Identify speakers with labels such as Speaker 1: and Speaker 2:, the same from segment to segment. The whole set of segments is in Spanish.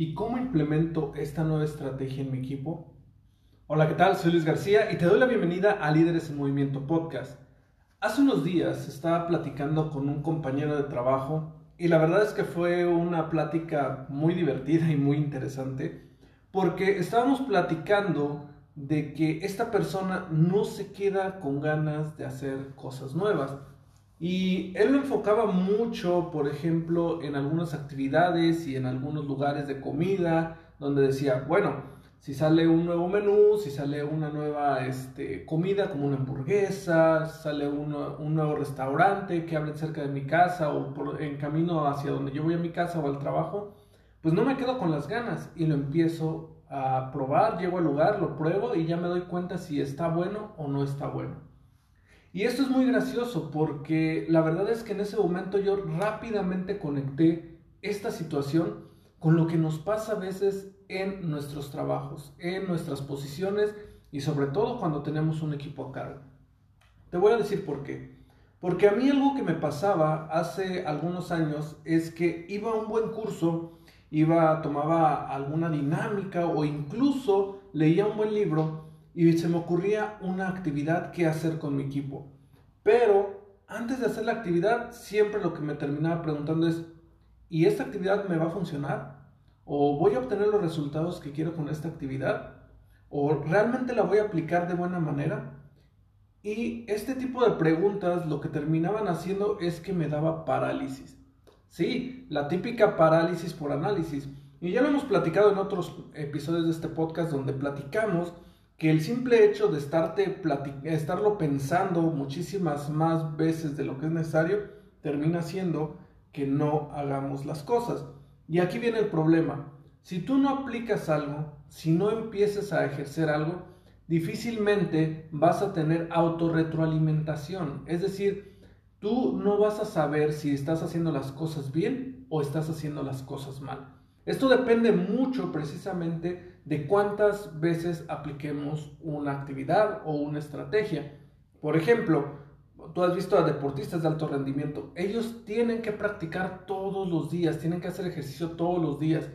Speaker 1: ¿Y cómo implemento esta nueva estrategia en mi equipo? Hola, ¿qué tal? Soy Luis García y te doy la bienvenida a Líderes en Movimiento Podcast. Hace unos días estaba platicando con un compañero de trabajo y la verdad es que fue una plática muy divertida y muy interesante porque estábamos platicando de que esta persona no se queda con ganas de hacer cosas nuevas. Y él lo enfocaba mucho, por ejemplo, en algunas actividades y en algunos lugares de comida, donde decía, bueno, si sale un nuevo menú, si sale una nueva este, comida como una hamburguesa, sale un nuevo restaurante que abre cerca de mi casa o en camino hacia donde yo voy a mi casa o al trabajo, pues no me quedo con las ganas y lo empiezo a probar, llego al lugar, lo pruebo y ya me doy cuenta si está bueno o no está bueno. Y esto es muy gracioso porque la verdad es que en ese momento yo rápidamente conecté esta situación con lo que nos pasa a veces en nuestros trabajos, en nuestras posiciones y sobre todo cuando tenemos un equipo a cargo. Te voy a decir por qué. Porque a mí algo que me pasaba hace algunos años es que iba a un buen curso, iba, tomaba alguna dinámica o incluso leía un buen libro y se me ocurría una actividad que hacer con mi equipo. Pero antes de hacer la actividad, siempre lo que me terminaba preguntando es, ¿y esta actividad me va a funcionar? ¿O voy a obtener los resultados que quiero con esta actividad? ¿O realmente la voy a aplicar de buena manera? Y este tipo de preguntas lo que terminaban haciendo es que me daba parálisis. Sí, la típica parálisis por análisis. Y ya lo hemos platicado en otros episodios de este podcast donde platicamos que el simple hecho de estarlo pensando muchísimas más veces de lo que es necesario termina siendo que no hagamos las cosas. Y aquí viene el problema. Si tú no aplicas algo, si no empiezas a ejercer algo, difícilmente vas a tener autorretroalimentación. Es decir, tú no vas a saber si estás haciendo las cosas bien o estás haciendo las cosas mal. Esto depende mucho precisamente de cuántas veces apliquemos una actividad o una estrategia. Por ejemplo, tú has visto a deportistas de alto rendimiento, ellos tienen que practicar todos los días, tienen que hacer ejercicio todos los días.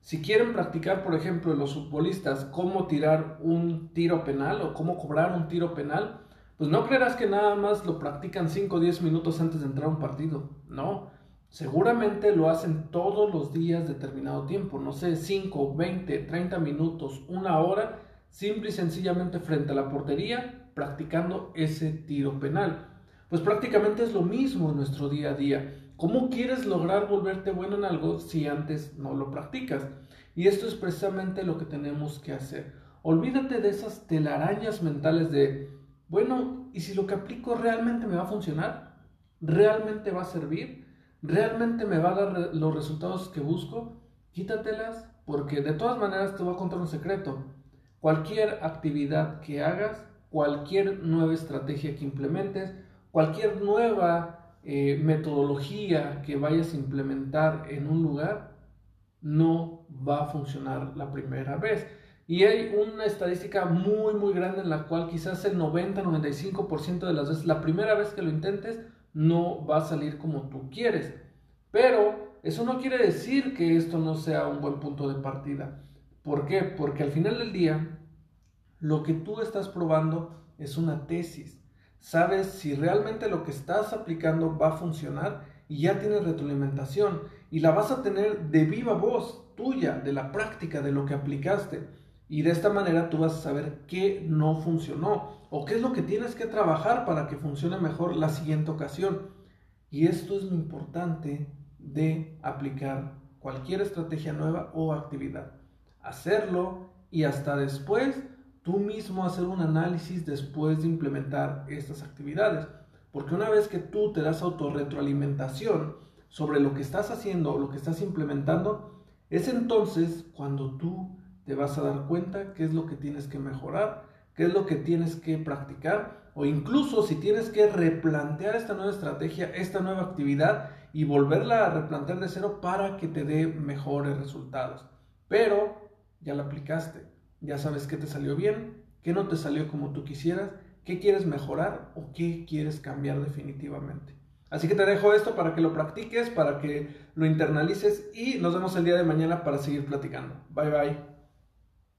Speaker 1: Si quieren practicar, por ejemplo, los futbolistas cómo tirar un tiro penal o cómo cobrar un tiro penal, pues no creerás que nada más lo practican 5 o 10 minutos antes de entrar a un partido. No, Seguramente lo hacen todos los días determinado tiempo, no sé, 5, 20, 30 minutos, una hora, simple y sencillamente frente a la portería, practicando ese tiro penal. Pues prácticamente es lo mismo en nuestro día a día. ¿Cómo quieres lograr volverte bueno en algo si antes no lo practicas? Y esto es precisamente lo que tenemos que hacer. Olvídate de esas telarañas mentales de, bueno, ¿y si lo que aplico realmente me va a funcionar? ¿Realmente va a servir? ¿Realmente me va a dar los resultados que busco? Quítatelas porque de todas maneras te voy a contar un secreto. Cualquier actividad que hagas, cualquier nueva estrategia que implementes, cualquier nueva eh, metodología que vayas a implementar en un lugar, no va a funcionar la primera vez. Y hay una estadística muy, muy grande en la cual quizás el 90-95% de las veces, la primera vez que lo intentes, no va a salir como tú quieres. Pero eso no quiere decir que esto no sea un buen punto de partida. ¿Por qué? Porque al final del día, lo que tú estás probando es una tesis. Sabes si realmente lo que estás aplicando va a funcionar y ya tienes retroalimentación y la vas a tener de viva voz tuya, de la práctica, de lo que aplicaste. Y de esta manera tú vas a saber qué no funcionó o qué es lo que tienes que trabajar para que funcione mejor la siguiente ocasión. Y esto es lo importante de aplicar cualquier estrategia nueva o actividad. Hacerlo y hasta después tú mismo hacer un análisis después de implementar estas actividades. Porque una vez que tú te das autorretroalimentación sobre lo que estás haciendo o lo que estás implementando, es entonces cuando tú te vas a dar cuenta qué es lo que tienes que mejorar, qué es lo que tienes que practicar o incluso si tienes que replantear esta nueva estrategia, esta nueva actividad y volverla a replantear de cero para que te dé mejores resultados. Pero ya la aplicaste, ya sabes qué te salió bien, qué no te salió como tú quisieras, qué quieres mejorar o qué quieres cambiar definitivamente. Así que te dejo esto para que lo practiques, para que lo internalices y nos vemos el día de mañana para seguir platicando. Bye bye.